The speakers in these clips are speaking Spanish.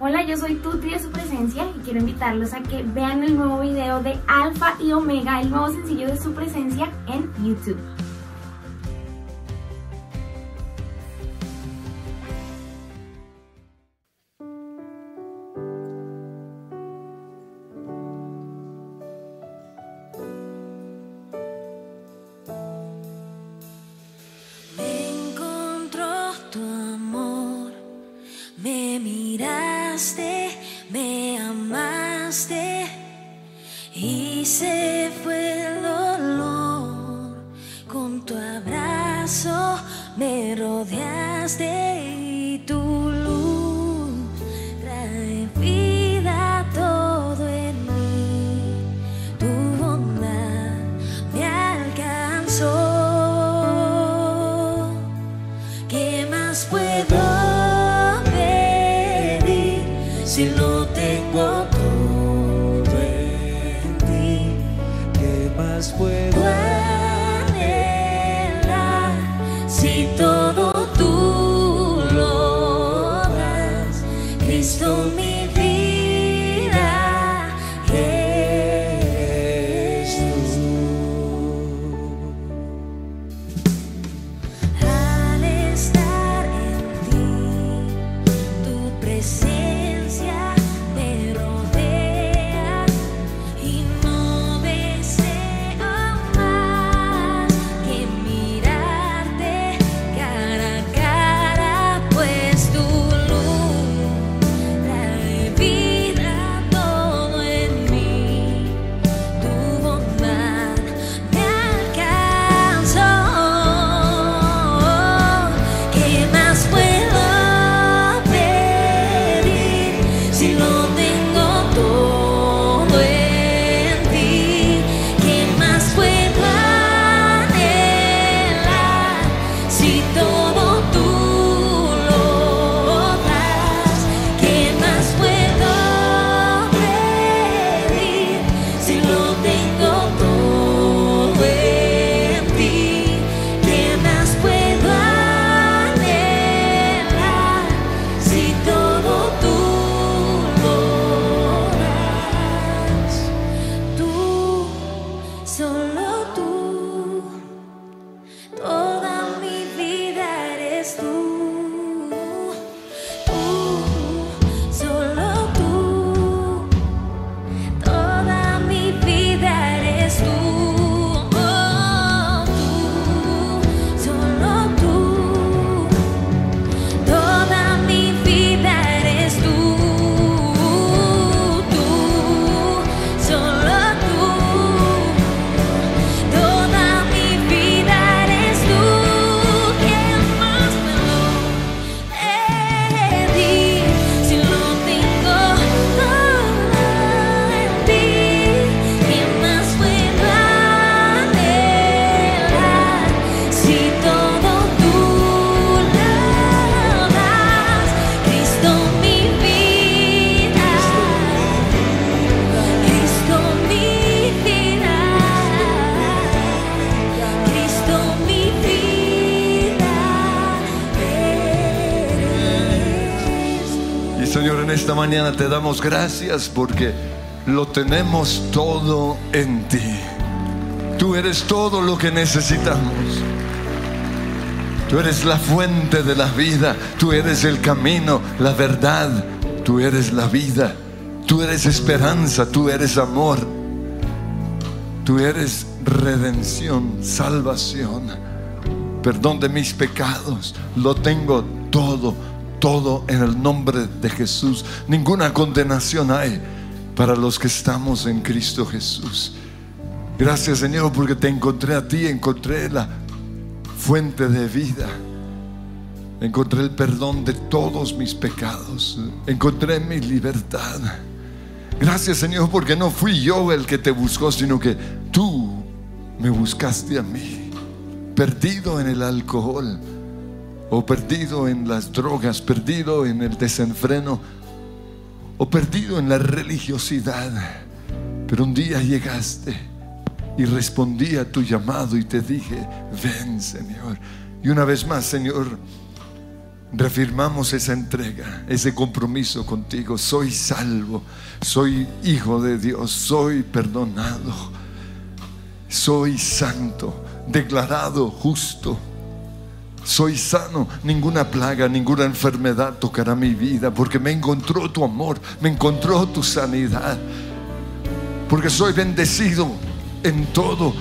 Hola, yo soy Tuti de su presencia y quiero invitarlos a que vean el nuevo video de Alfa y Omega, el nuevo sencillo de su presencia en YouTube. Mañana te damos gracias porque lo tenemos todo en ti. Tú eres todo lo que necesitamos. Tú eres la fuente de la vida. Tú eres el camino, la verdad. Tú eres la vida. Tú eres esperanza. Tú eres amor. Tú eres redención, salvación, perdón de mis pecados. Lo tengo todo todo en el nombre de Jesús. Ninguna condenación hay para los que estamos en Cristo Jesús. Gracias Señor porque te encontré a ti, encontré la fuente de vida. Encontré el perdón de todos mis pecados. Encontré mi libertad. Gracias Señor porque no fui yo el que te buscó, sino que tú me buscaste a mí. Perdido en el alcohol o perdido en las drogas, perdido en el desenfreno, o perdido en la religiosidad. Pero un día llegaste y respondí a tu llamado y te dije, ven Señor. Y una vez más, Señor, reafirmamos esa entrega, ese compromiso contigo. Soy salvo, soy hijo de Dios, soy perdonado, soy santo, declarado justo. Soy sano, ninguna plaga, ninguna enfermedad tocará mi vida, porque me encontró tu amor, me encontró tu sanidad, porque soy bendecido en todo,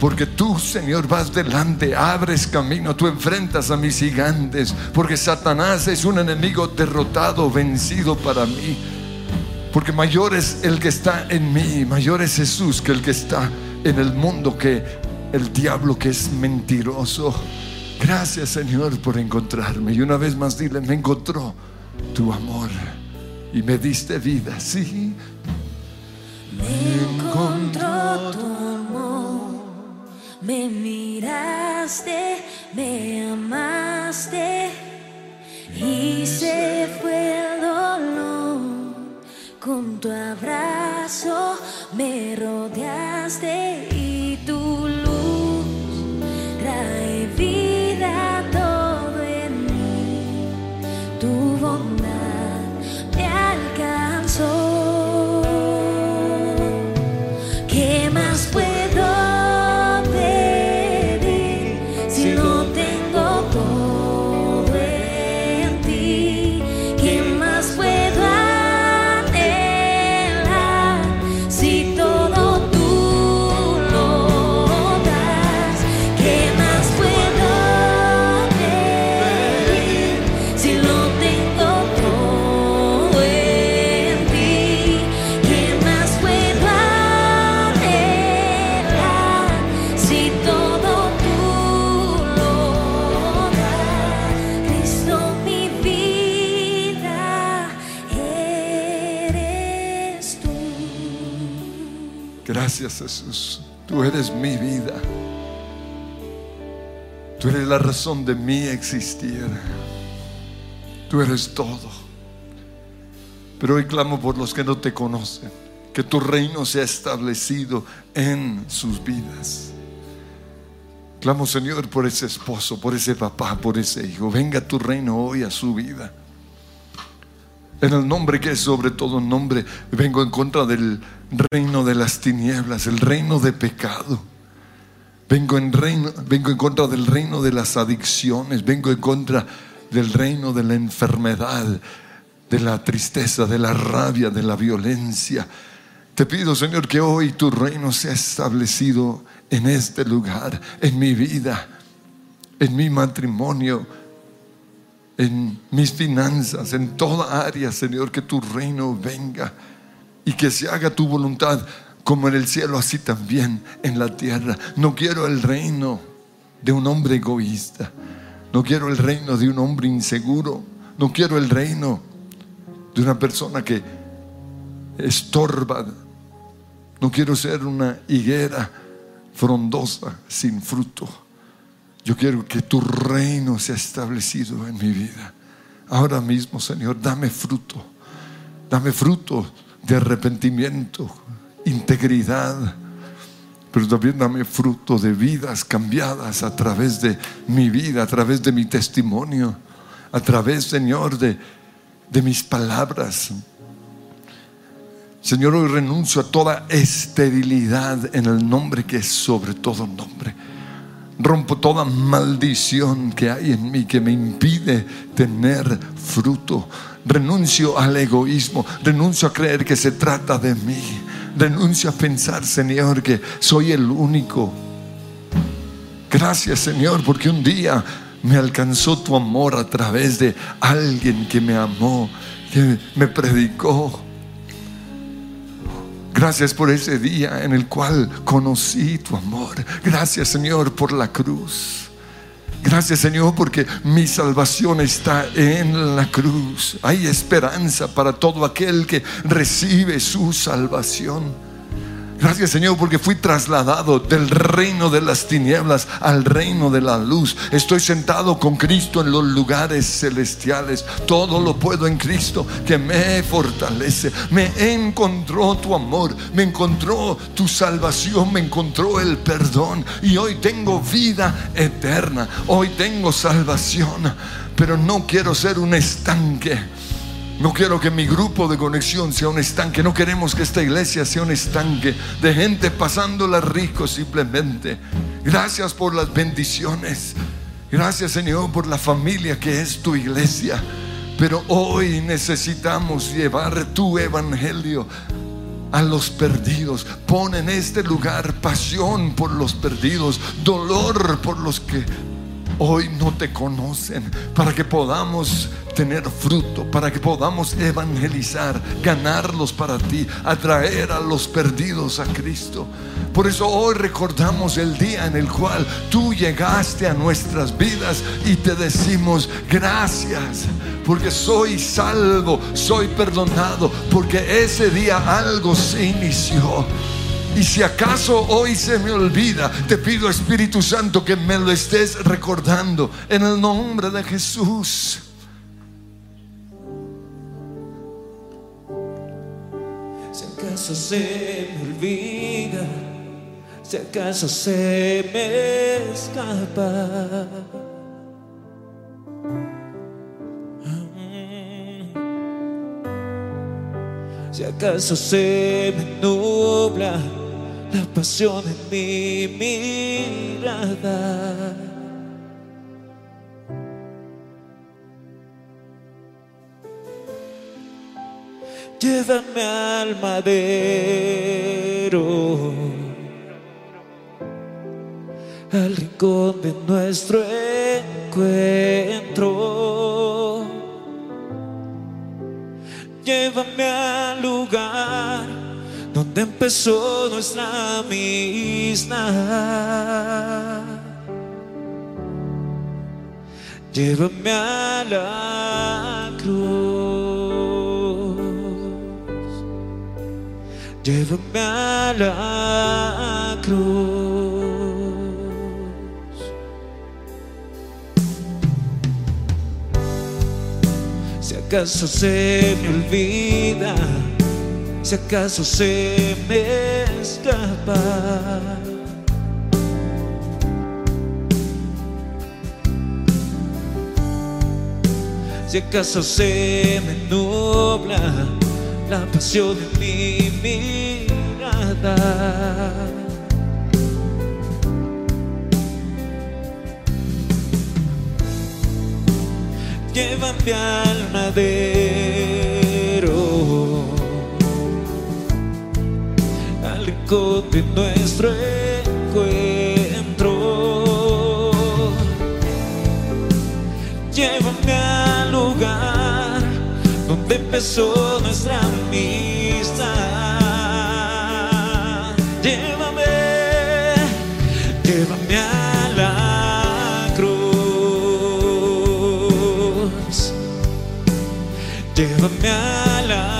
porque tú, Señor, vas delante, abres camino, tú enfrentas a mis gigantes, porque Satanás es un enemigo derrotado, vencido para mí. Porque mayor es el que está en mí, mayor es Jesús que el que está en el mundo, que el diablo que es mentiroso. Gracias, Señor, por encontrarme. Y una vez más dile, me encontró tu amor y me diste vida, sí. Me encontró tu me miraste, me amaste y se fue el dolor. Con tu abrazo me rodeaste Gracias Jesús. Tú eres mi vida. Tú eres la razón de mi existir. Tú eres todo. Pero hoy clamo por los que no te conocen. Que tu reino sea establecido en sus vidas. Clamo Señor por ese esposo, por ese papá, por ese hijo. Venga tu reino hoy a su vida. En el nombre que es sobre todo nombre, vengo en contra del reino de las tinieblas, el reino de pecado. Vengo en, reino, vengo en contra del reino de las adicciones, vengo en contra del reino de la enfermedad, de la tristeza, de la rabia, de la violencia. Te pido, Señor, que hoy tu reino sea establecido en este lugar, en mi vida, en mi matrimonio en mis finanzas, en toda área, Señor, que tu reino venga y que se haga tu voluntad como en el cielo, así también en la tierra. No quiero el reino de un hombre egoísta, no quiero el reino de un hombre inseguro, no quiero el reino de una persona que estorba, no quiero ser una higuera frondosa sin fruto. Yo quiero que tu reino sea establecido en mi vida. Ahora mismo, Señor, dame fruto. Dame fruto de arrepentimiento, integridad, pero también dame fruto de vidas cambiadas a través de mi vida, a través de mi testimonio, a través, Señor, de, de mis palabras. Señor, hoy renuncio a toda esterilidad en el nombre que es sobre todo nombre Rompo toda maldición que hay en mí que me impide tener fruto. Renuncio al egoísmo. Renuncio a creer que se trata de mí. Renuncio a pensar, Señor, que soy el único. Gracias, Señor, porque un día me alcanzó tu amor a través de alguien que me amó, que me predicó Gracias por ese día en el cual conocí tu amor. Gracias Señor por la cruz. Gracias Señor porque mi salvación está en la cruz. Hay esperanza para todo aquel que recibe su salvación. Gracias Señor porque fui trasladado del reino de las tinieblas al reino de la luz. Estoy sentado con Cristo en los lugares celestiales. Todo lo puedo en Cristo que me fortalece. Me encontró tu amor, me encontró tu salvación, me encontró el perdón. Y hoy tengo vida eterna. Hoy tengo salvación pero no quiero ser un estanque. No quiero que mi grupo de conexión sea un estanque. No queremos que esta iglesia sea un estanque de gente pasándola rico simplemente. Gracias por las bendiciones. Gracias Señor por la familia que es tu iglesia. Pero hoy necesitamos llevar tu evangelio a los perdidos. Pon en este lugar pasión por los perdidos, dolor por los que hoy no te conocen, para que podamos tener fruto, para que podamos evangelizar, ganarlos para ti, atraer a los perdidos a Cristo. Por eso hoy recordamos el día en el cual tú llegaste a nuestras vidas y te decimos gracias, porque soy salvo, soy perdonado, porque ese día algo se inició. Y si acaso hoy se me olvida, te pido Espíritu Santo que me lo estés recordando en el nombre de Jesús. Si acaso se me olvida, si acaso se me escapa. Si acaso se me nubla la pasión en mi mirada. Llévame al madero, al rincón de nuestro encuentro. Llévame al donde empezó nuestra amistad. Llévame a la cruz. Llévame a la cruz. Si acaso se me olvida si acaso se me escapa. Si acaso se me nubla la pasión de mi mirada. Llévame al madero. De nuestro encuentro. Llévame al lugar donde empezó nuestra amistad. Llévame, llévame a la cruz. Llévame a la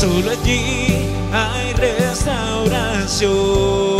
Solo allí hay restauración.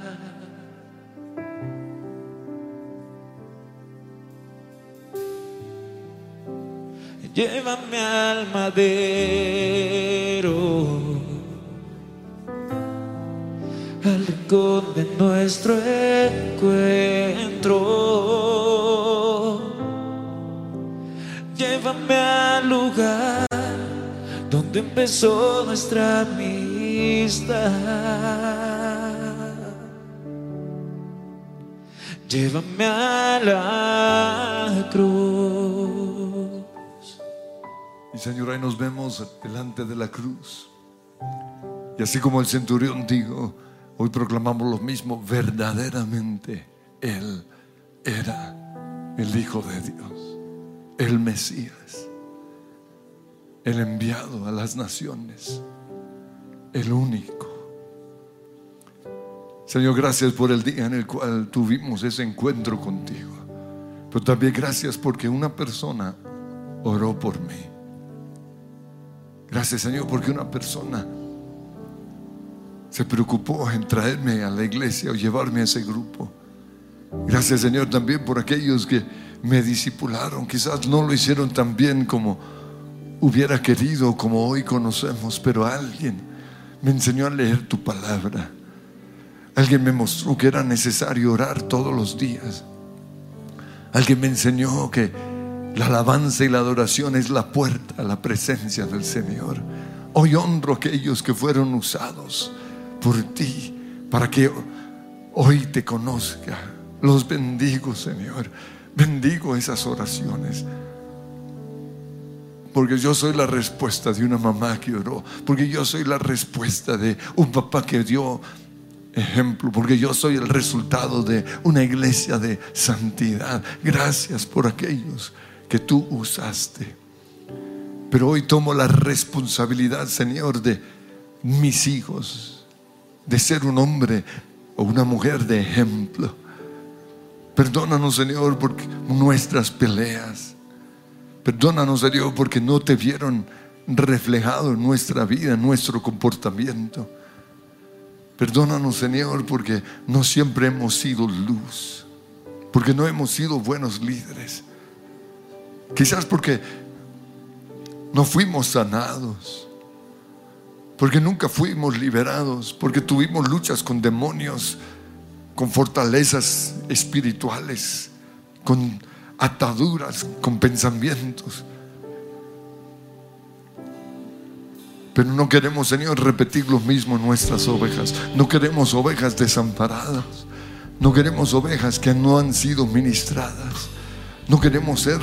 Llévame al madero, rincón de nuestro encuentro. Llévame al lugar donde empezó nuestra amistad. Llévame a la cruz. Señor, ahí nos vemos delante de la cruz. Y así como el centurión dijo, hoy proclamamos lo mismo, verdaderamente Él era el Hijo de Dios, el Mesías, el enviado a las naciones, el único. Señor, gracias por el día en el cual tuvimos ese encuentro contigo. Pero también gracias porque una persona oró por mí. Gracias Señor porque una persona se preocupó en traerme a la iglesia o llevarme a ese grupo. Gracias Señor también por aquellos que me disipularon. Quizás no lo hicieron tan bien como hubiera querido, como hoy conocemos, pero alguien me enseñó a leer tu palabra. Alguien me mostró que era necesario orar todos los días. Alguien me enseñó que la alabanza y la adoración es la puerta a la presencia del Señor. Hoy honro a aquellos que fueron usados por ti, para que hoy te conozca. Los bendigo, Señor. Bendigo esas oraciones. Porque yo soy la respuesta de una mamá que oró. Porque yo soy la respuesta de un papá que dio ejemplo. Porque yo soy el resultado de una iglesia de santidad. Gracias por aquellos que tú usaste. Pero hoy tomo la responsabilidad, Señor, de mis hijos de ser un hombre o una mujer de ejemplo. Perdónanos, Señor, por nuestras peleas. Perdónanos, Señor, porque no te vieron reflejado en nuestra vida, en nuestro comportamiento. Perdónanos, Señor, porque no siempre hemos sido luz, porque no hemos sido buenos líderes. Quizás porque no fuimos sanados porque nunca fuimos liberados, porque tuvimos luchas con demonios, con fortalezas espirituales, con ataduras, con pensamientos. Pero no queremos, Señor, repetir lo mismo en nuestras ovejas. No queremos ovejas desamparadas. No queremos ovejas que no han sido ministradas. No queremos ser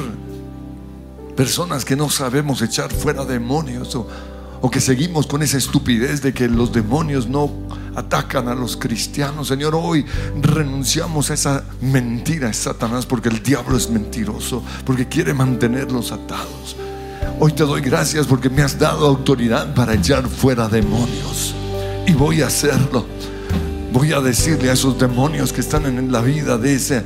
personas que no sabemos echar fuera demonios o que seguimos con esa estupidez de que los demonios no atacan a los cristianos. Señor, hoy renunciamos a esa mentira Satanás porque el diablo es mentiroso, porque quiere mantenerlos atados. Hoy te doy gracias porque me has dado autoridad para echar fuera demonios. Y voy a hacerlo. Voy a decirle a esos demonios que están en la vida de ese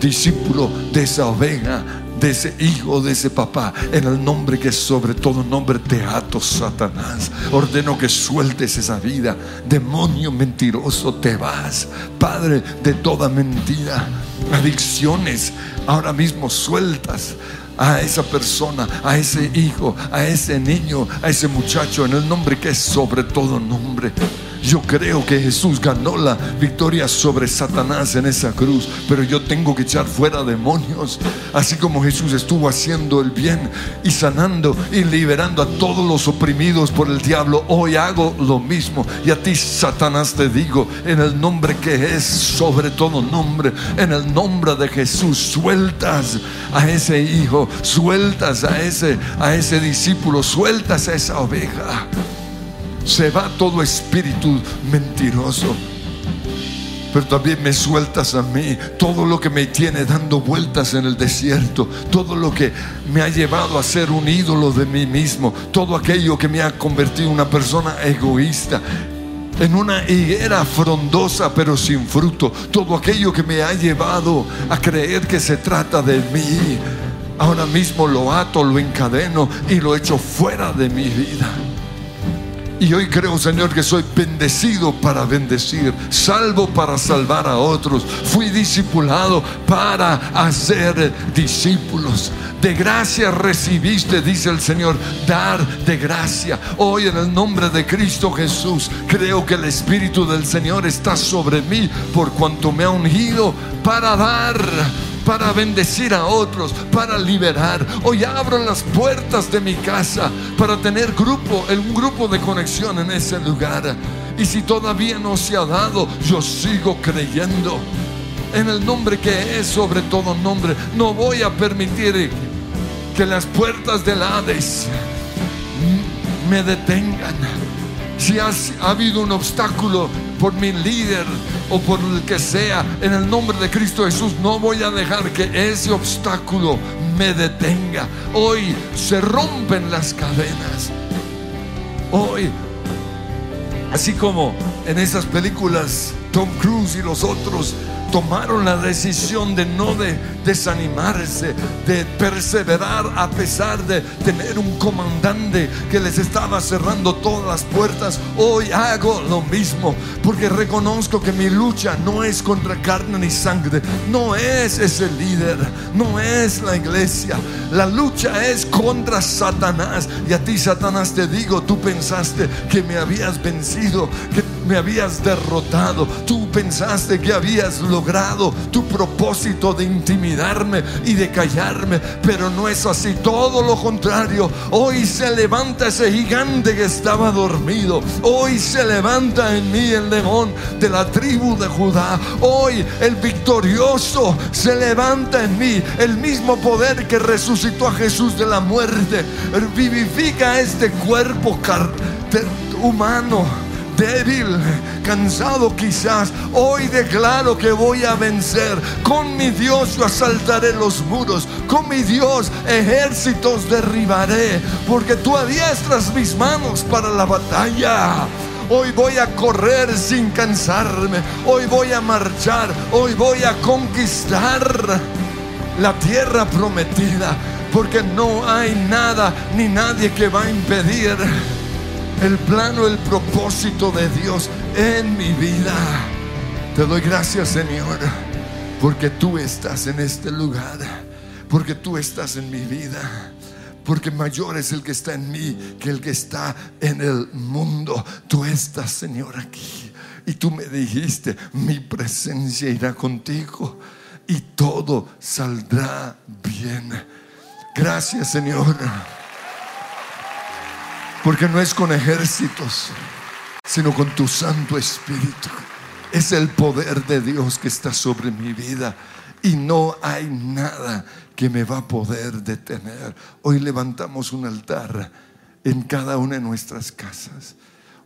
discípulo, de esa oveja, de ese hijo, de ese papá, en el nombre que es sobre todo nombre te ato, Satanás. Ordeno que sueltes esa vida. Demonio mentiroso, te vas. Padre de toda mentira, adicciones, ahora mismo sueltas a esa persona, a ese hijo, a ese niño, a ese muchacho, en el nombre que es sobre todo nombre. Yo creo que Jesús ganó la victoria sobre Satanás en esa cruz, pero yo tengo que echar fuera demonios, así como Jesús estuvo haciendo el bien y sanando y liberando a todos los oprimidos por el diablo. Hoy hago lo mismo y a ti, Satanás, te digo, en el nombre que es sobre todo nombre, en el nombre de Jesús, sueltas a ese hijo, sueltas a ese a ese discípulo, sueltas a esa oveja se va todo espíritu mentiroso. Pero también me sueltas a mí todo lo que me tiene dando vueltas en el desierto, todo lo que me ha llevado a ser un ídolo de mí mismo, todo aquello que me ha convertido en una persona egoísta, en una higuera frondosa pero sin fruto, todo aquello que me ha llevado a creer que se trata de mí. Ahora mismo lo ato, lo encadeno y lo echo fuera de mi vida. Y hoy creo, Señor, que soy bendecido para bendecir, salvo para salvar a otros. Fui discipulado para hacer discípulos. De gracia recibiste, dice el Señor, dar de gracia. Hoy en el nombre de Cristo Jesús, creo que el Espíritu del Señor está sobre mí por cuanto me ha ungido para dar para bendecir a otros, para liberar. Hoy abro las puertas de mi casa para tener grupo, un grupo de conexión en ese lugar. Y si todavía no se ha dado, yo sigo creyendo en el nombre que es sobre todo nombre. No voy a permitir que las puertas del Hades me detengan. Si ha habido un obstáculo por mi líder o por el que sea, en el nombre de Cristo Jesús, no voy a dejar que ese obstáculo me detenga. Hoy se rompen las cadenas. Hoy, así como en esas películas, Tom Cruise y los otros tomaron la decisión de no de desanimarse, de perseverar a pesar de tener un comandante que les estaba cerrando todas las puertas. Hoy hago lo mismo porque reconozco que mi lucha no es contra carne ni sangre, no es ese líder, no es la iglesia. La lucha es contra Satanás. Y a ti, Satanás, te digo, tú pensaste que me habías vencido, que me habías derrotado, tú pensaste que habías logrado tu propósito de intimidarme y de callarme, pero no es así, todo lo contrario. Hoy se levanta ese gigante que estaba dormido, hoy se levanta en mí el león de la tribu de Judá, hoy el victorioso se levanta en mí, el mismo poder que resucitó a Jesús de la muerte, vivifica este cuerpo humano débil, cansado quizás, hoy declaro que voy a vencer. Con mi Dios yo asaltaré los muros. Con mi Dios ejércitos derribaré. Porque tú adiestras mis manos para la batalla. Hoy voy a correr sin cansarme. Hoy voy a marchar. Hoy voy a conquistar la tierra prometida. Porque no hay nada ni nadie que va a impedir el plano, el propósito de Dios en mi vida. Te doy gracias, Señor, porque tú estás en este lugar, porque tú estás en mi vida. Porque mayor es el que está en mí que el que está en el mundo. Tú estás, Señor, aquí. Y tú me dijiste, mi presencia irá contigo y todo saldrá bien. Gracias, Señor. Porque no es con ejércitos, sino con tu Santo Espíritu. Es el poder de Dios que está sobre mi vida. Y no hay nada que me va a poder detener. Hoy levantamos un altar en cada una de nuestras casas.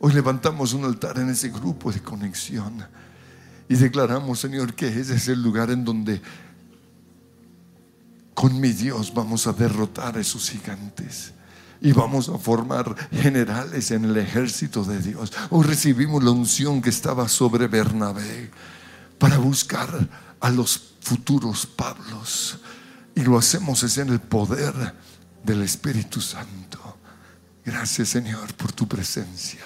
Hoy levantamos un altar en ese grupo de conexión. Y declaramos, Señor, que ese es el lugar en donde con mi Dios vamos a derrotar a esos gigantes y vamos a formar generales en el ejército de Dios. Hoy recibimos la unción que estaba sobre Bernabé para buscar a los futuros Pablos. Y lo hacemos es en el poder del Espíritu Santo. Gracias Señor por tu presencia.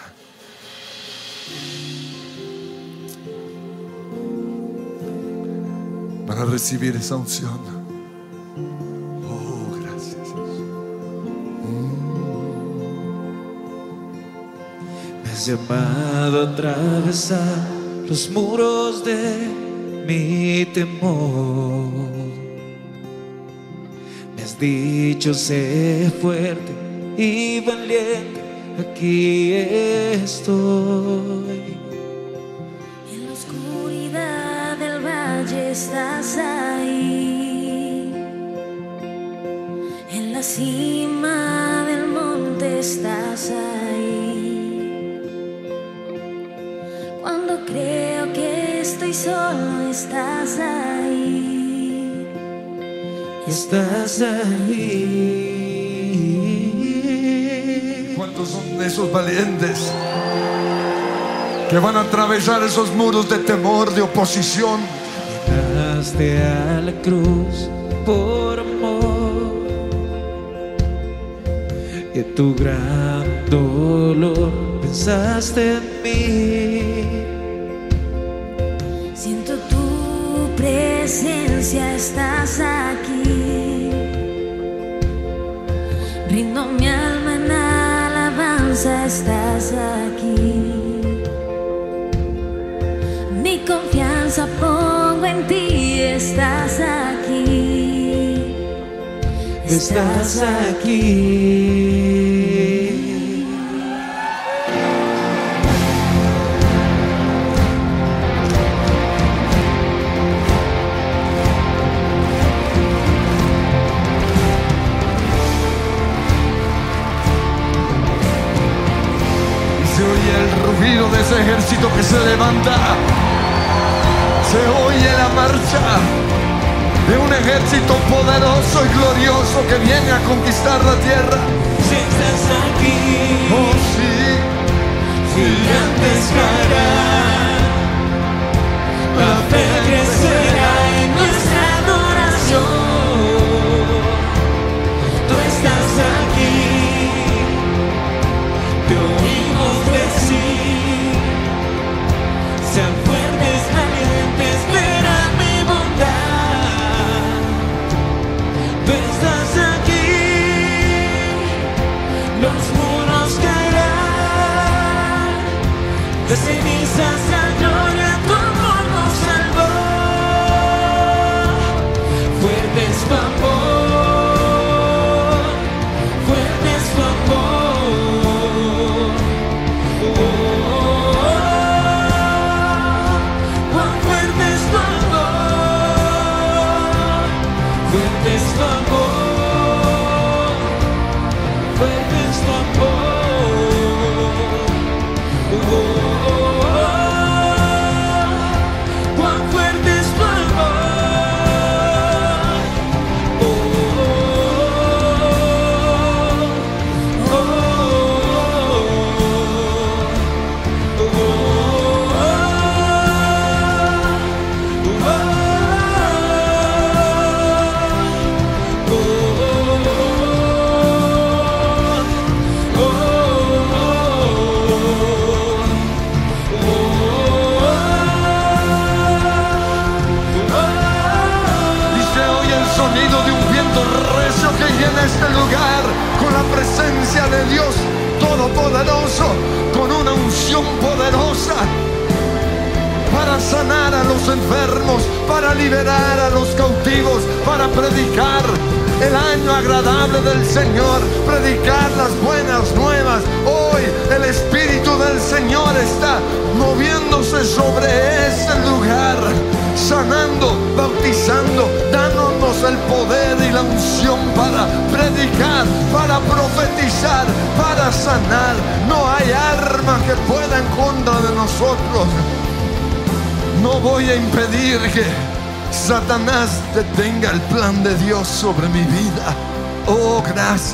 Para recibir esa unción. Llamado a atravesar los muros de mi temor. Me has dicho sé fuerte y valiente, aquí estoy. En la oscuridad del valle estás ahí. En la cima del monte estás ahí. Solo, estás ahí. Estás ahí. ¿Cuántos son esos valientes que van a atravesar esos muros de temor, de oposición? Llegaste a la cruz por amor y tu gran dolor pensaste en mí. Presencia, estás aquí. Rindo mi alma en alabanza, estás aquí. Mi confianza pongo en ti, estás aquí. Estás aquí. Ese ejército que se levanta. Se oye la marcha de un ejército poderoso y glorioso que viene a conquistar la tierra. Si estás aquí, Oh sí, gigantes caerán. La fe crecerá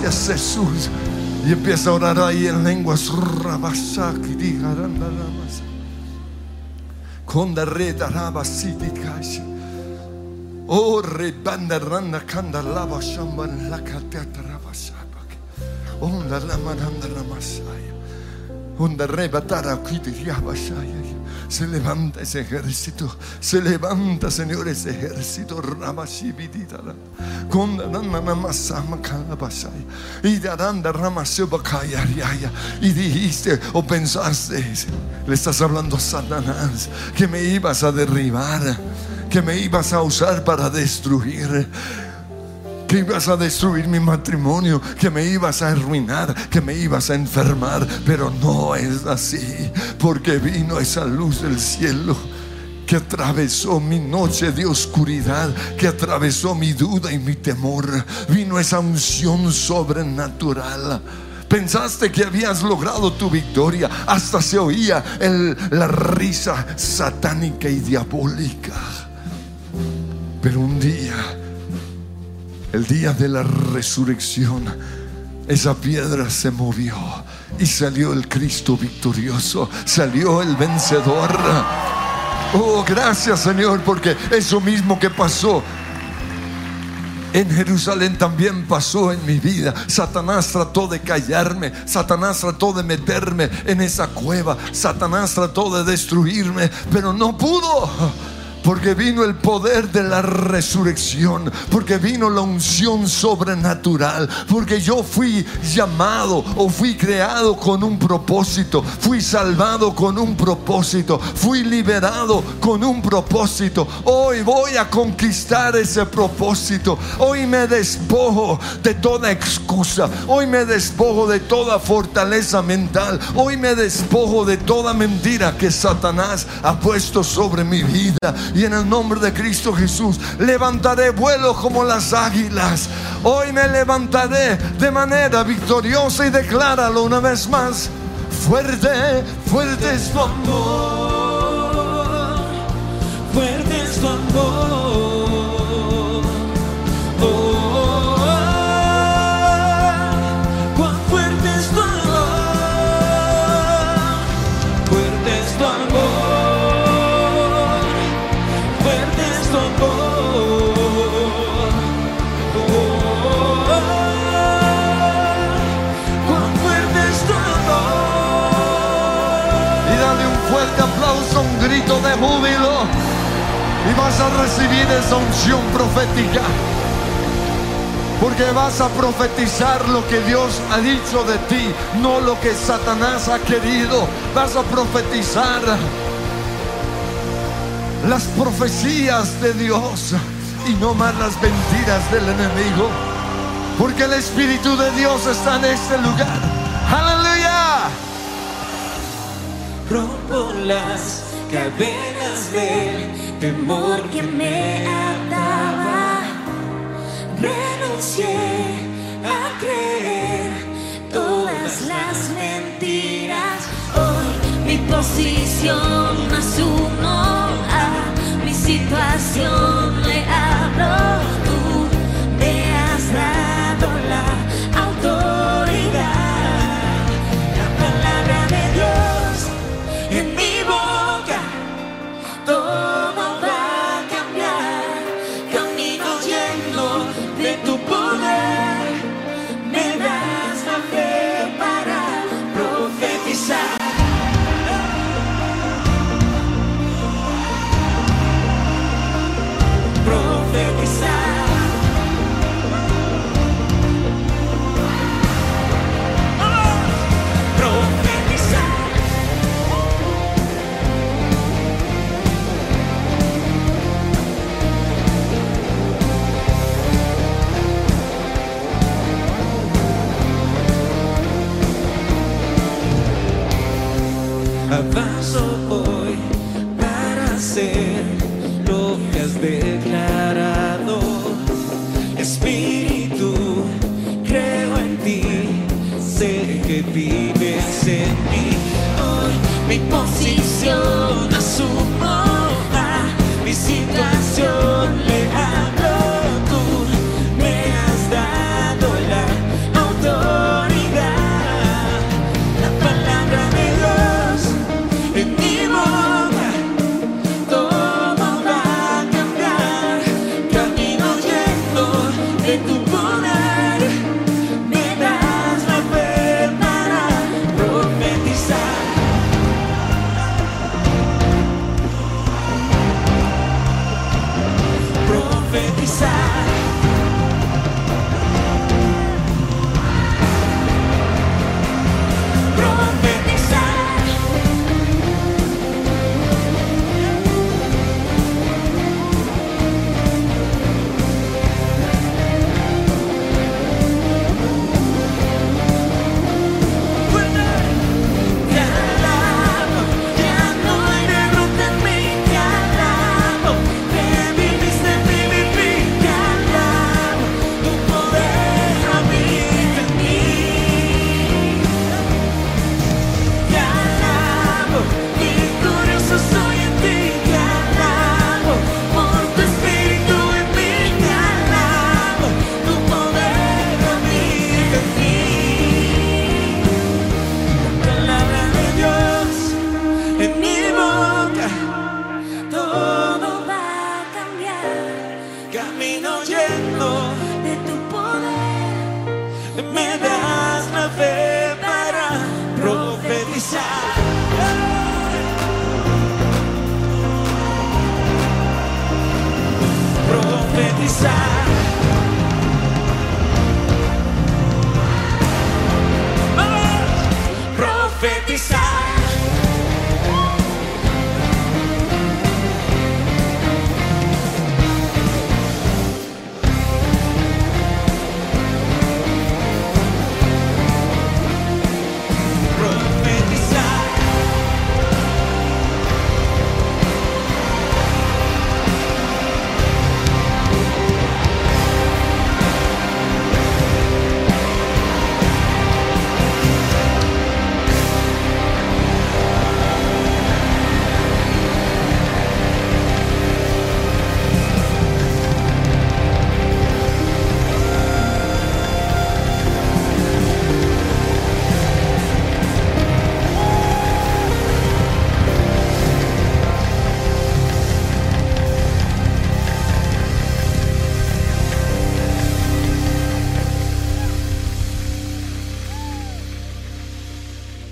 gracias Jesús. Y empieza a orar en lenguas. Rabasaki, digarandaramas. Konda reda rabasiti kashi. Oh, rebanda randa kanda lava shamban lakateata rabasabak. Onda lamaranda ramasaya. Onda rebatara kiti rabashaya. Se levanta ese ejército, se levanta, Señor, ese ejército. Y. Y dijiste o pensaste, le estás hablando a Satanás, que me ibas a derribar, que me ibas a usar para destruir que ibas a destruir mi matrimonio, que me ibas a arruinar, que me ibas a enfermar, pero no es así, porque vino esa luz del cielo que atravesó mi noche de oscuridad, que atravesó mi duda y mi temor. Vino esa unción sobrenatural. Pensaste que habías logrado tu victoria, hasta se oía la risa satánica y diabólica. Pero un día el día de la resurrección, esa piedra se movió y salió el Cristo victorioso, salió el vencedor. Oh, gracias Señor, porque eso mismo que pasó En Jerusalén también pasó en mi vida. Satanás trató de callarme. Satanás trató de meterme en esa cueva. Satanás trató de destruirme, pero no pudo. Porque vino el poder de la resurrección, porque vino la unción sobrenatural, porque yo fui llamado o fui creado con un propósito, fui salvado con un propósito, fui liberado con un propósito. Hoy voy a conquistar ese propósito. Hoy me despojo de toda excusa, hoy me despojo de toda fortaleza mental, hoy me despojo de toda mentira que Satanás ha puesto sobre mi vida y en el nombre de Cristo Jesús levantaré vuelo como las águilas. Hoy me levantaré de manera victoriosa y decláralo una vez más. Fuerte, fuerte es tu amor. Fuerte es tu amor. Vas a recibir esa unción profética. Porque vas a profetizar lo que Dios ha dicho de ti, no lo que Satanás ha querido. Vas a profetizar las profecías de Dios y no más las mentiras del enemigo. Porque el Espíritu de Dios está en este lugar. Aleluya. Rompo las cadenas del temor que me ataba. Renuncié a creer todas las mentiras. Hoy mi posición asumo a mi situación le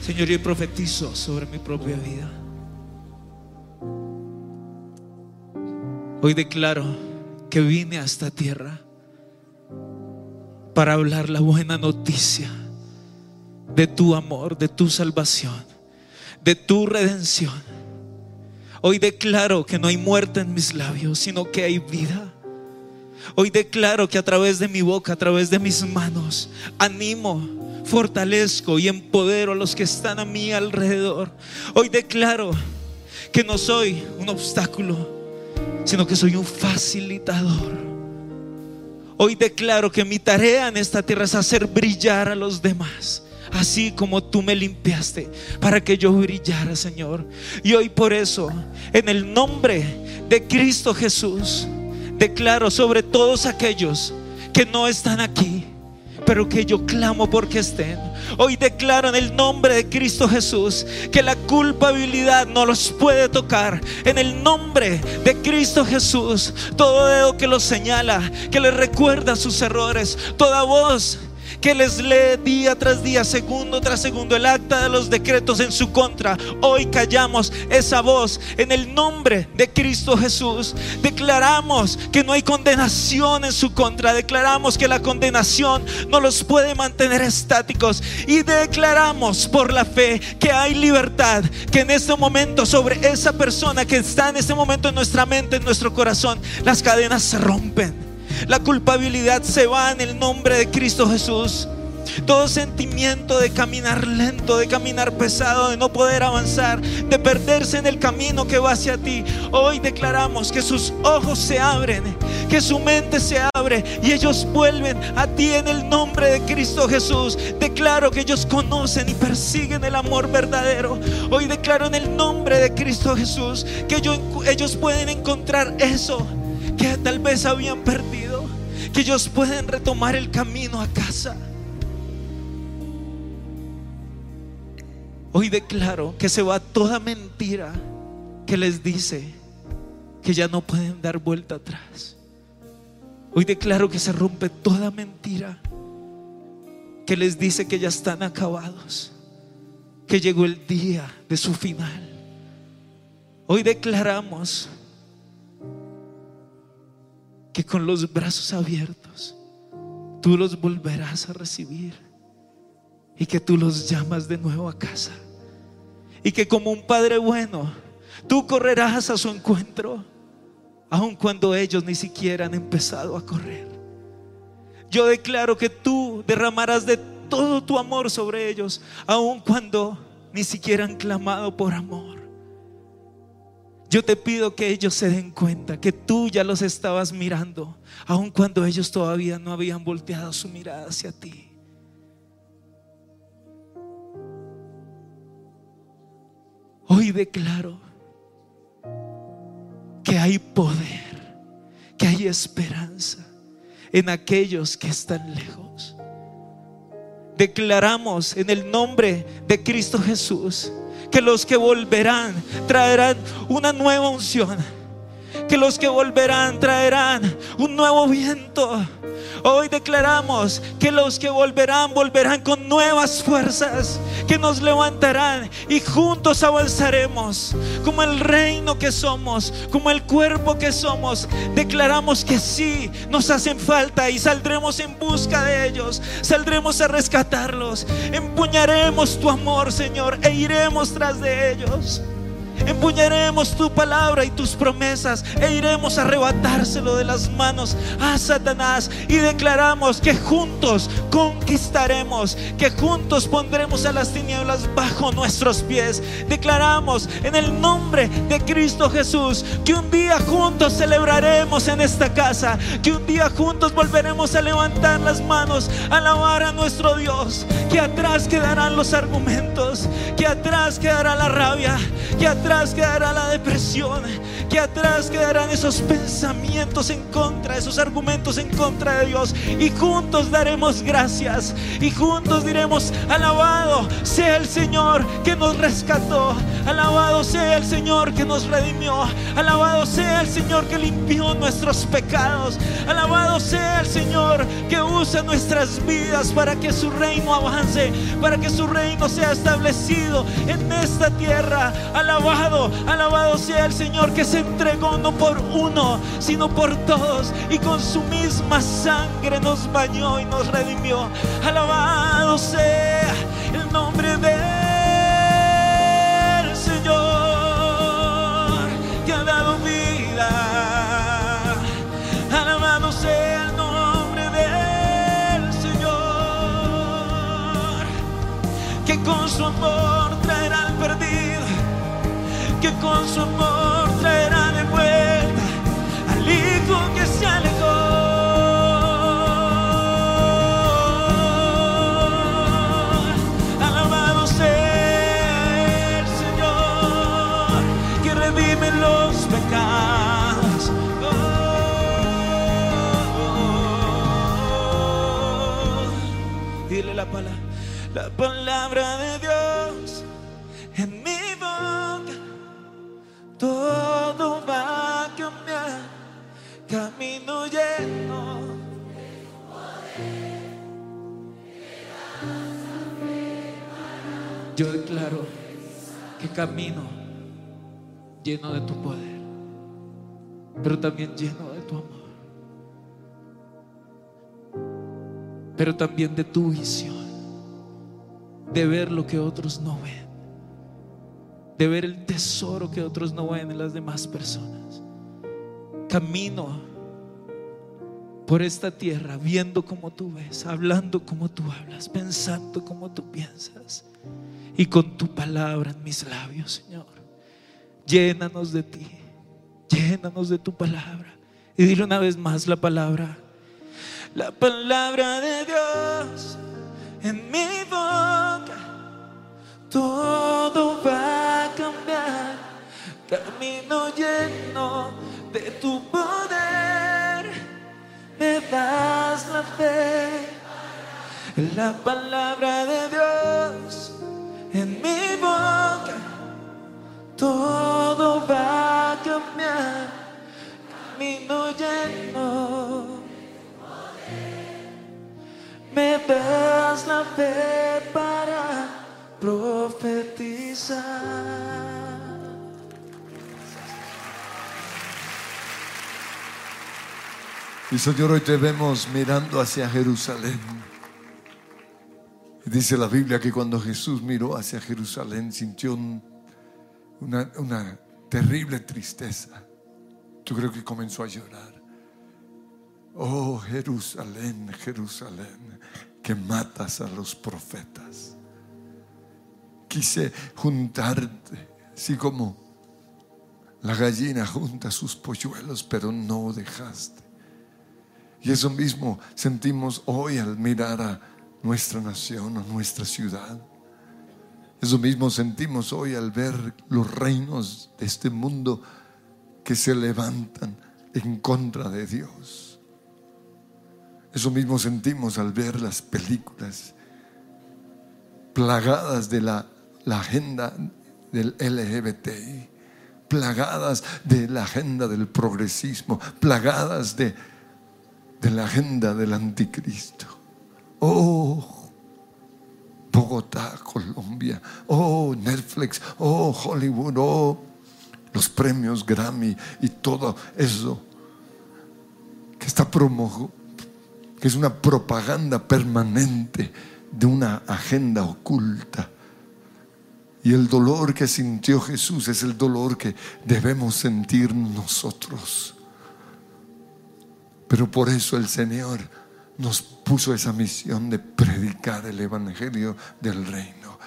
Señor, yo profetizo sobre mi propia vida. Hoy declaro que vine a esta tierra para hablar la buena noticia de tu amor, de tu salvación, de tu redención. Hoy declaro que no hay muerte en mis labios, sino que hay vida. Hoy declaro que a través de mi boca, a través de mis manos, animo, fortalezco y empodero a los que están a mi alrededor. Hoy declaro que no soy un obstáculo, sino que soy un facilitador. Hoy declaro que mi tarea en esta tierra es hacer brillar a los demás. Así como tú me limpiaste para que yo brillara, Señor. Y hoy por eso, en el nombre de Cristo Jesús, declaro sobre todos aquellos que no están aquí, pero que yo clamo porque estén. Hoy declaro en el nombre de Cristo Jesús que la culpabilidad no los puede tocar. En el nombre de Cristo Jesús, todo dedo que los señala, que les recuerda sus errores, toda voz que les lee día tras día, segundo tras segundo, el acta de los decretos en su contra. Hoy callamos esa voz en el nombre de Cristo Jesús. Declaramos que no hay condenación en su contra. Declaramos que la condenación no los puede mantener estáticos. Y declaramos por la fe que hay libertad, que en este momento sobre esa persona que está en este momento en nuestra mente, en nuestro corazón, las cadenas se rompen. La culpabilidad se va en el nombre de Cristo Jesús. Todo sentimiento de caminar lento, de caminar pesado, de no poder avanzar, de perderse en el camino que va hacia ti. Hoy declaramos que sus ojos se abren, que su mente se abre y ellos vuelven a ti en el nombre de Cristo Jesús. Declaro que ellos conocen y persiguen el amor verdadero. Hoy declaro en el nombre de Cristo Jesús que ellos, pueden encontrar eso que tal vez habían perdido, que ellos pueden retomar el camino a casa. Hoy declaro que se va toda mentira que les dice que ya no pueden dar vuelta atrás. Hoy declaro que se rompe toda mentira que les dice que ya están acabados, que llegó el día de su final. Hoy declaramos que con los brazos abiertos tú los volverás a recibir y que tú los llamas de nuevo a casa y que como un padre bueno tú correrás a su encuentro aun cuando ellos ni siquiera han empezado a correr. Yo declaro que tú derramarás de todo tu amor sobre ellos aun cuando ni siquiera han clamado por amor. Yo te pido que ellos se den cuenta que tú ya los estabas mirando, aun cuando ellos todavía no habían volteado su mirada hacia ti. Hoy declaro que hay poder, que hay esperanza en aquellos que están lejos. Declaramos en el nombre de Cristo Jesús que los que volverán traerán una nueva unción. Que los que volverán traerán un nuevo viento. Hoy declaramos que los que volverán volverán con nuevas fuerzas, que nos levantarán y juntos avanzaremos como el reino que somos, como el cuerpo que somos. Declaramos que sí, nos hacen falta y saldremos en busca de ellos, saldremos a rescatarlos, empuñaremos tu amor, Señor, e iremos tras de ellos. Empuñaremos tu palabra y tus promesas e iremos a arrebatárselo de las manos a Satanás y declaramos que juntos conquistaremos, que juntos pondremos a las tinieblas bajo nuestros pies. Declaramos en el nombre de Cristo Jesús que un día juntos celebraremos en esta casa, que un día juntos volveremos a levantar las manos, a alabar a nuestro Dios, que atrás quedarán los argumentos, que atrás quedará la rabia, que quedará la depresión, que atrás quedarán esos pensamientos en contra, esos argumentos en contra de Dios. Y juntos daremos gracias y juntos diremos, alabado sea el Señor que nos rescató, alabado sea el Señor que nos redimió, alabado sea el Señor que limpió nuestros pecados, alabado sea el Señor que usa nuestras vidas para que su reino avance, para que su reino sea establecido en esta tierra. Alabado alabado, sea el Señor que se entregó no por uno, sino por todos y con su misma sangre nos bañó y nos redimió. Alabado sea el nombre del su amor traerá de vuelta al hijo que se alejó. Alabado sea el Señor que redime los pecados. Oh, dile la palabra, la palabra de camino lleno de tu poder, pero también lleno de tu amor, pero también de tu visión, de ver lo que otros no ven de ver el tesoro que otros no ven en las demás personas. Camino por esta tierra viendo como tú ves, hablando como tú hablas, pensando como tú piensas y con tu palabra en mis labios, Señor. Llénanos de ti, llénanos de tu palabra. Y dile una vez más la palabra. La palabra de Dios en mi boca todo va a cambiar. Camino lleno de tu poder, me das la fe, la palabra de Dios en mi boca. Todo va a cambiar, camino lleno. Me das la fe para profetizar. Y Señor, hoy te vemos mirando hacia Jerusalén. Dice la Biblia que cuando Jesús miró hacia Jerusalén sintió un- una, una terrible tristeza. Yo creo que comenzó a llorar. Oh Jerusalén, Jerusalén, que matas a los profetas. Quise juntarte, así como la gallina junta sus polluelos, pero no dejaste. Y eso mismo sentimos hoy al mirar a nuestra nación, a nuestra ciudad. Eso mismo sentimos hoy al ver los reinos de este mundo que se levantan en contra de Dios. Eso mismo sentimos al ver las películas plagadas de la, agenda del LGBTI, plagadas de la agenda del progresismo, plagadas de la agenda del anticristo. Oh, Bogotá, Colombia, oh, Netflix, oh, Hollywood, oh, los premios Grammy y todo eso que está promo, que es una propaganda permanente de una agenda oculta. Y el dolor que sintió Jesús es el dolor que debemos sentir nosotros. Pero por eso el Señor nos puso esa misión de predicar el Evangelio del reino,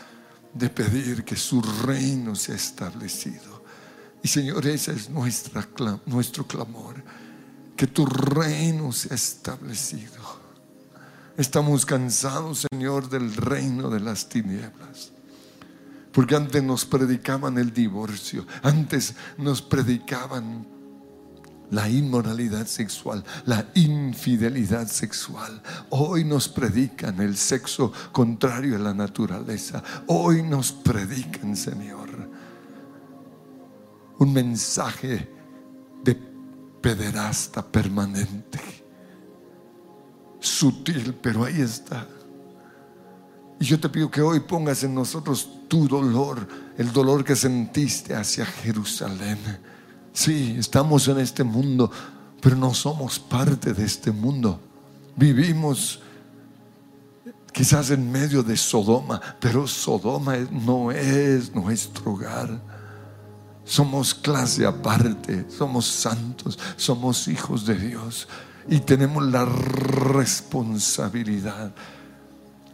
de pedir que su reino sea establecido. Y Señor, ese es nuestra, nuestro clamor, que tu reino sea establecido. Estamos cansados, Señor, del reino de las tinieblas. Porque antes nos predicaban el divorcio, antes nos predicaban la inmoralidad sexual, la infidelidad sexual. Hoy nos predican el sexo contrario a la naturaleza. Hoy nos predican, Señor, un mensaje de pederasta permanente. Sutil, pero ahí está. Y yo te pido que hoy pongas en nosotros tu dolor, el dolor que sentiste hacia Jerusalén. Sí, estamos en este mundo, pero no somos parte de este mundo. Vivimos quizás en medio de Sodoma, pero Sodoma no es nuestro hogar. Somos clase aparte, somos santos, somos hijos de Dios y tenemos la responsabilidad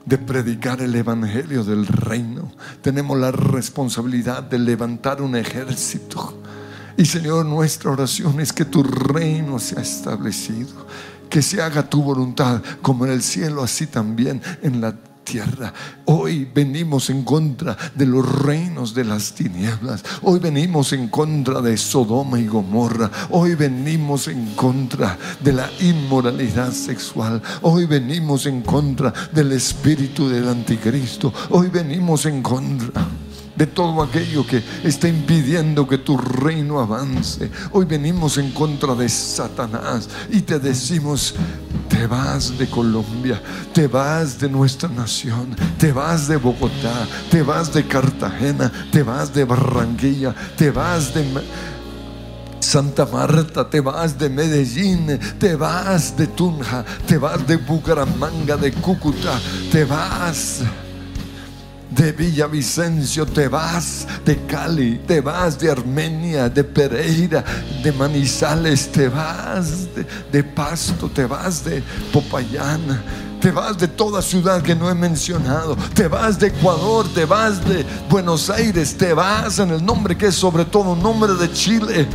de predicar el Evangelio del reino. Tenemos la responsabilidad de levantar un ejército. Y Señor, nuestra oración es que tu reino sea establecido, que se haga tu voluntad como en el cielo, así también en la tierra. Hoy venimos en contra de los reinos de las tinieblas. Hoy venimos en contra de Sodoma y Gomorra. Hoy venimos en contra de la inmoralidad sexual. Hoy venimos en contra del espíritu del anticristo. Hoy venimos en contra de todo aquello que está impidiendo que tu reino avance. Hoy venimos en contra de Satanás y te decimos, te vas de Colombia, te vas de nuestra nación, te vas de Bogotá, te vas de Cartagena, te vas de Barranquilla, te vas de... Santa Marta, te vas de Medellín, te vas de Tunja, te vas de Bucaramanga, de Cúcuta, te vas de Villavicencio, te vas de Cali, te vas de Armenia, de Pereira, de Manizales, te vas de, de Pasto, te vas de Popayán, te vas de toda ciudad que no he mencionado, te vas de Ecuador, te vas de Buenos Aires, te vas en el nombre que es sobre todo nombre de Chile.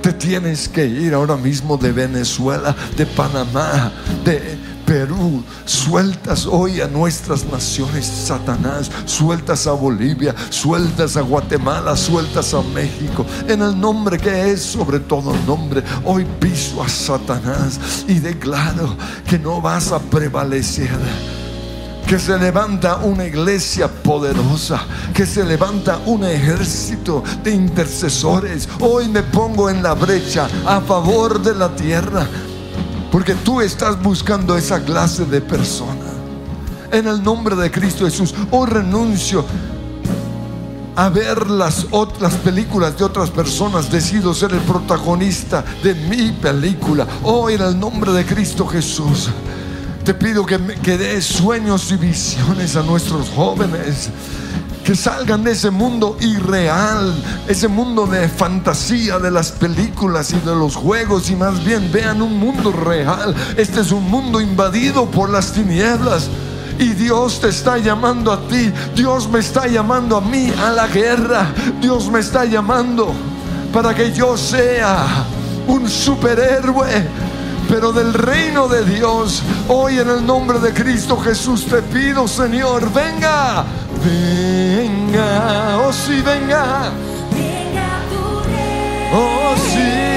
Te tienes que ir ahora mismo de Venezuela, de Panamá, de Perú, sueltas hoy a nuestras naciones, Satanás, sueltas a Bolivia, sueltas a Guatemala, sueltas a México, en el nombre que es sobre todo nombre. Hoy piso a Satanás y declaro que no vas a prevalecer que se levanta una iglesia poderosa, que se levanta un ejército de intercesores. Hoy me pongo en la brecha a favor de la tierra, porque tú estás buscando esa clase de persona. En el nombre de Cristo Jesús, hoy renuncio a ver las otras películas de otras personas, decido ser el protagonista de mi película. Hoy en el nombre de Cristo Jesús. Te pido que, que des sueños y visiones a nuestros jóvenes. Que salgan de ese mundo irreal, ese mundo de fantasía de las películas y de los juegos y más bien vean un mundo real. Este es un mundo invadido por las tinieblas. Y Dios te está llamando a ti, Dios me está llamando a mí a la guerra, Dios me está llamando para que yo sea un superhéroe pero del reino de Dios. Hoy en el nombre de Cristo Jesús te pido, Señor, venga, venga, oh sí, venga, Venga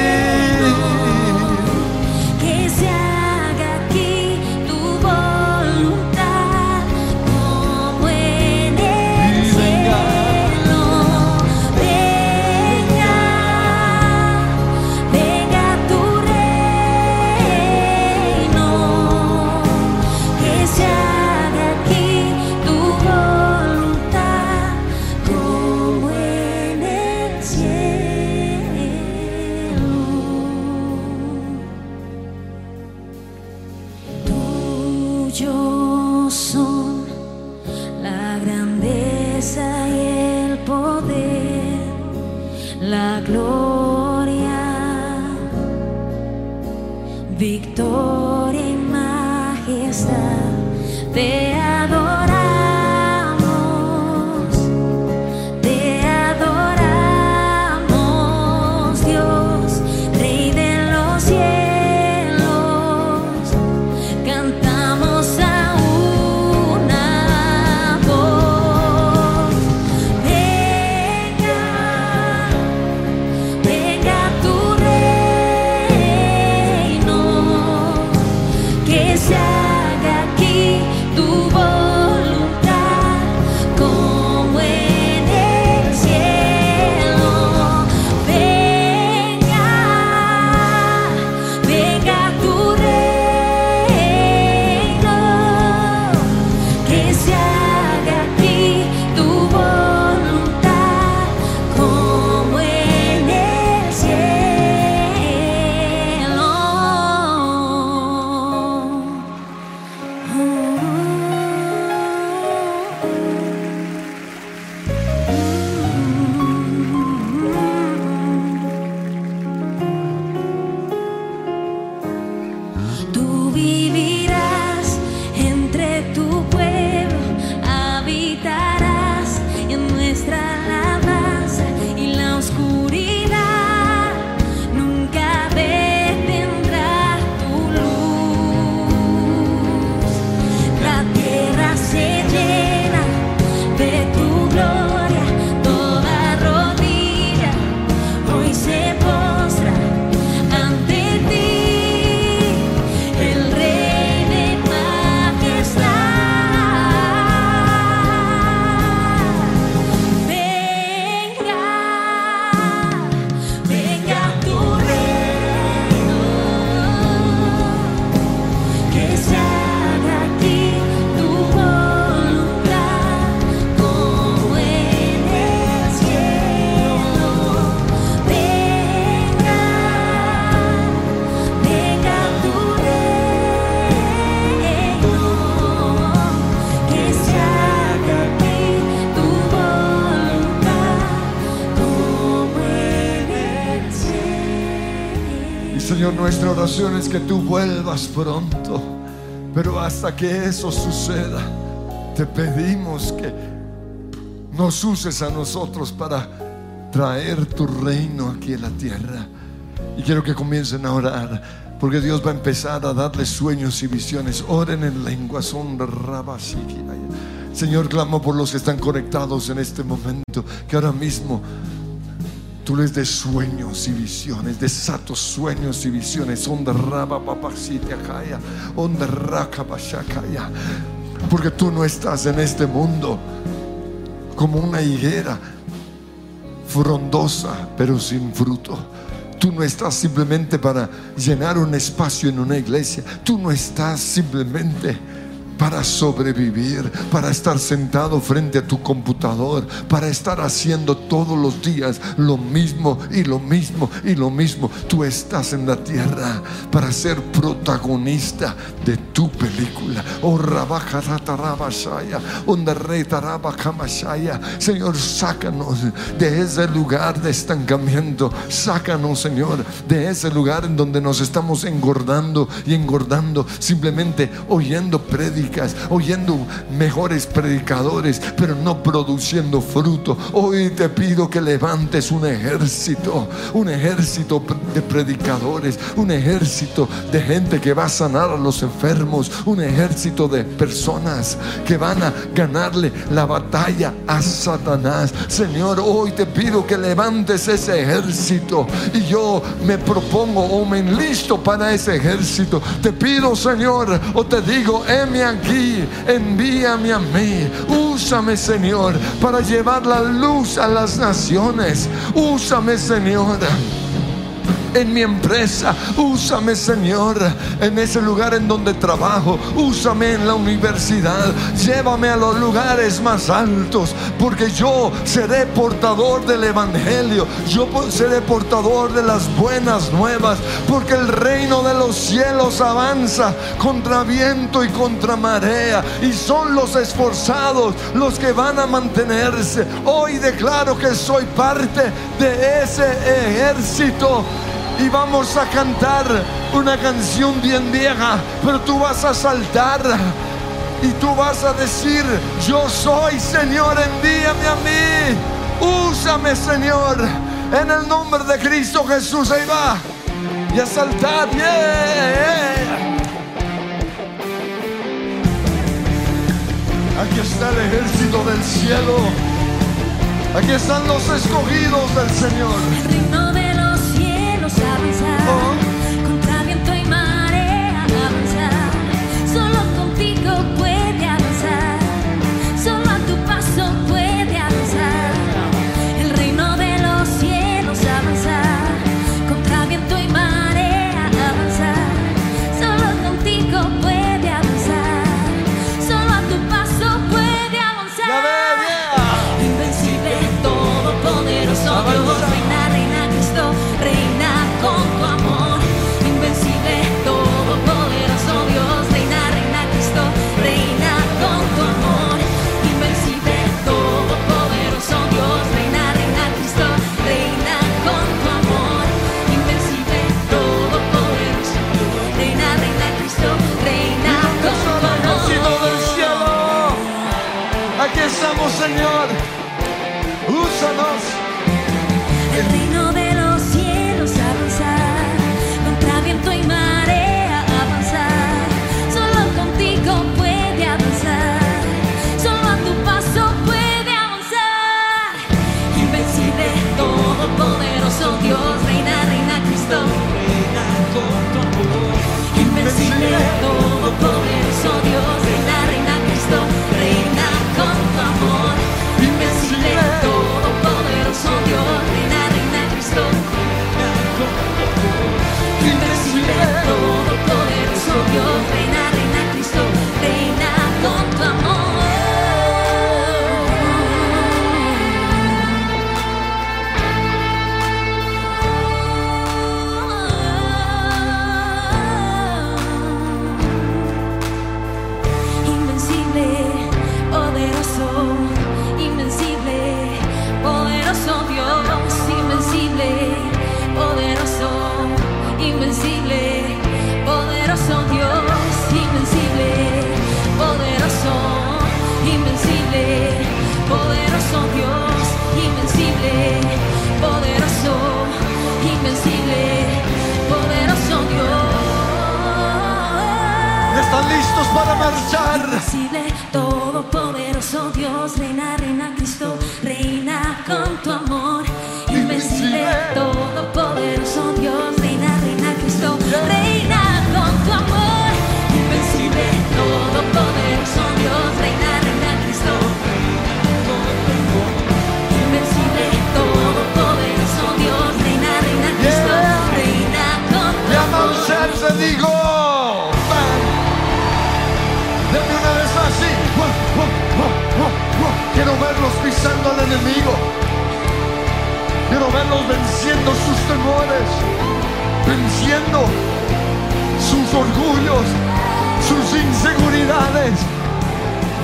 Te es que tú vuelvas pronto. Pero hasta que eso suceda, te pedimos que nos uses a nosotros para traer tu reino aquí en la tierra. Y quiero que comiencen a orar, porque Dios va a empezar a darles sueños y visiones. Oren en lenguas, son. Señor, clamo por los que están conectados en este momento, que ahora mismo Tú les des sueños y visiones, desatos sueños y visiones. Porque tú no estás en este mundo como una higuera frondosa, pero sin fruto. Tú no estás simplemente para llenar un espacio en una iglesia. Tú no estás simplemente para sobrevivir, para estar sentado frente a tu computador, para estar haciendo todos los días lo mismo y lo mismo y lo mismo. Tú estás en la tierra para ser protagonista de tu película. Oh. Señor, sácanos de ese lugar de estancamiento. Sácanos, Señor, de ese lugar en donde nos estamos engordando y engordando, simplemente oyendo oyendo mejores predicadores, pero no produciendo fruto. Hoy te pido que levantes un ejército, un ejército de predicadores, un ejército de gente que va a sanar a los enfermos, un ejército de personas que van a ganarle la batalla a Satanás. Señor, hoy te pido que levantes ese ejército y yo me propongo o me enlisto para ese ejército. Te pido, Señor, o te digo, heme aquí, envíame a mí, úsame, Señor, para llevar la luz a las naciones. Úsame, Señor. En mi empresa. Úsame, Señor, en ese lugar en donde trabajo. Úsame en la universidad. Llévame a los lugares más altos, porque yo seré portador del Evangelio. Yo seré portador de las buenas nuevas, porque el reino de los cielos avanza contra viento y contra marea. Y son los esforzados los que van a mantenerse. Hoy declaro que soy parte de ese ejército. Y vamos a cantar una canción bien vieja, pero tú vas a saltar. Y tú vas a decir, yo soy Señor, envíame a mí. Úsame Señor, en el nombre de Cristo Jesús. Ahí va. Y a saltar. Yeah. Aquí está el ejército del cielo. Aquí están los escogidos del Señor.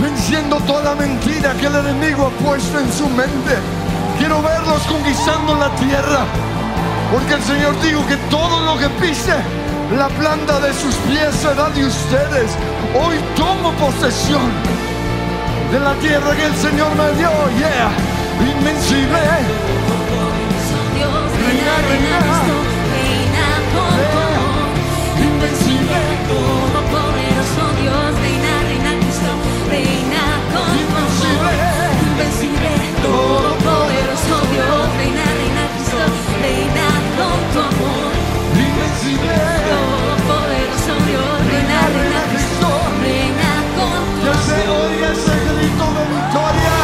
Venciendo toda mentira que el enemigo ha puesto en su mente. Quiero verlos conquistando la tierra, porque el Señor dijo que todo lo que pise, la planta de sus pies será de ustedes. Hoy tomo posesión de la tierra que el Señor me dio, yeah, invencible. Reina todopoderoso Dios, reina, reina Cristo, reina con tu amor. Todopoderoso Dios, reina, reina Cristo, reina con tu Ya se amor. oiga ese grito de victoria.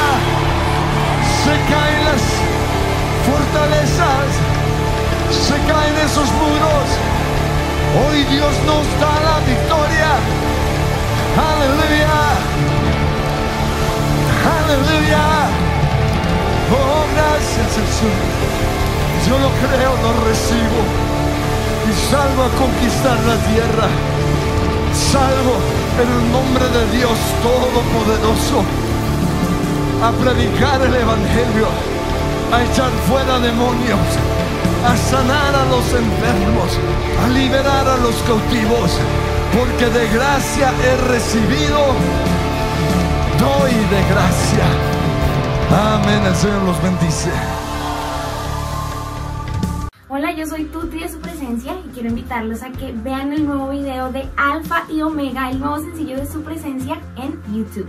Se caen las fortalezas. Se caen esos muros. Hoy Dios nos da la victoria. Aleluya. Aleluya. Oh, gracias Jesús. Yo lo creo, lo recibo. Y salgo a conquistar la tierra. Salgo en el nombre de Dios Todopoderoso. A predicar el Evangelio. A echar fuera demonios. A sanar a los enfermos. A liberar a los cautivos. Porque de gracia he recibido. Doy de gracia. Amén. El Señor los bendice. Hola, yo soy Tuti de su presencia y quiero invitarlos a que vean el nuevo video de Alfa y Omega, el nuevo sencillo de su presencia en YouTube.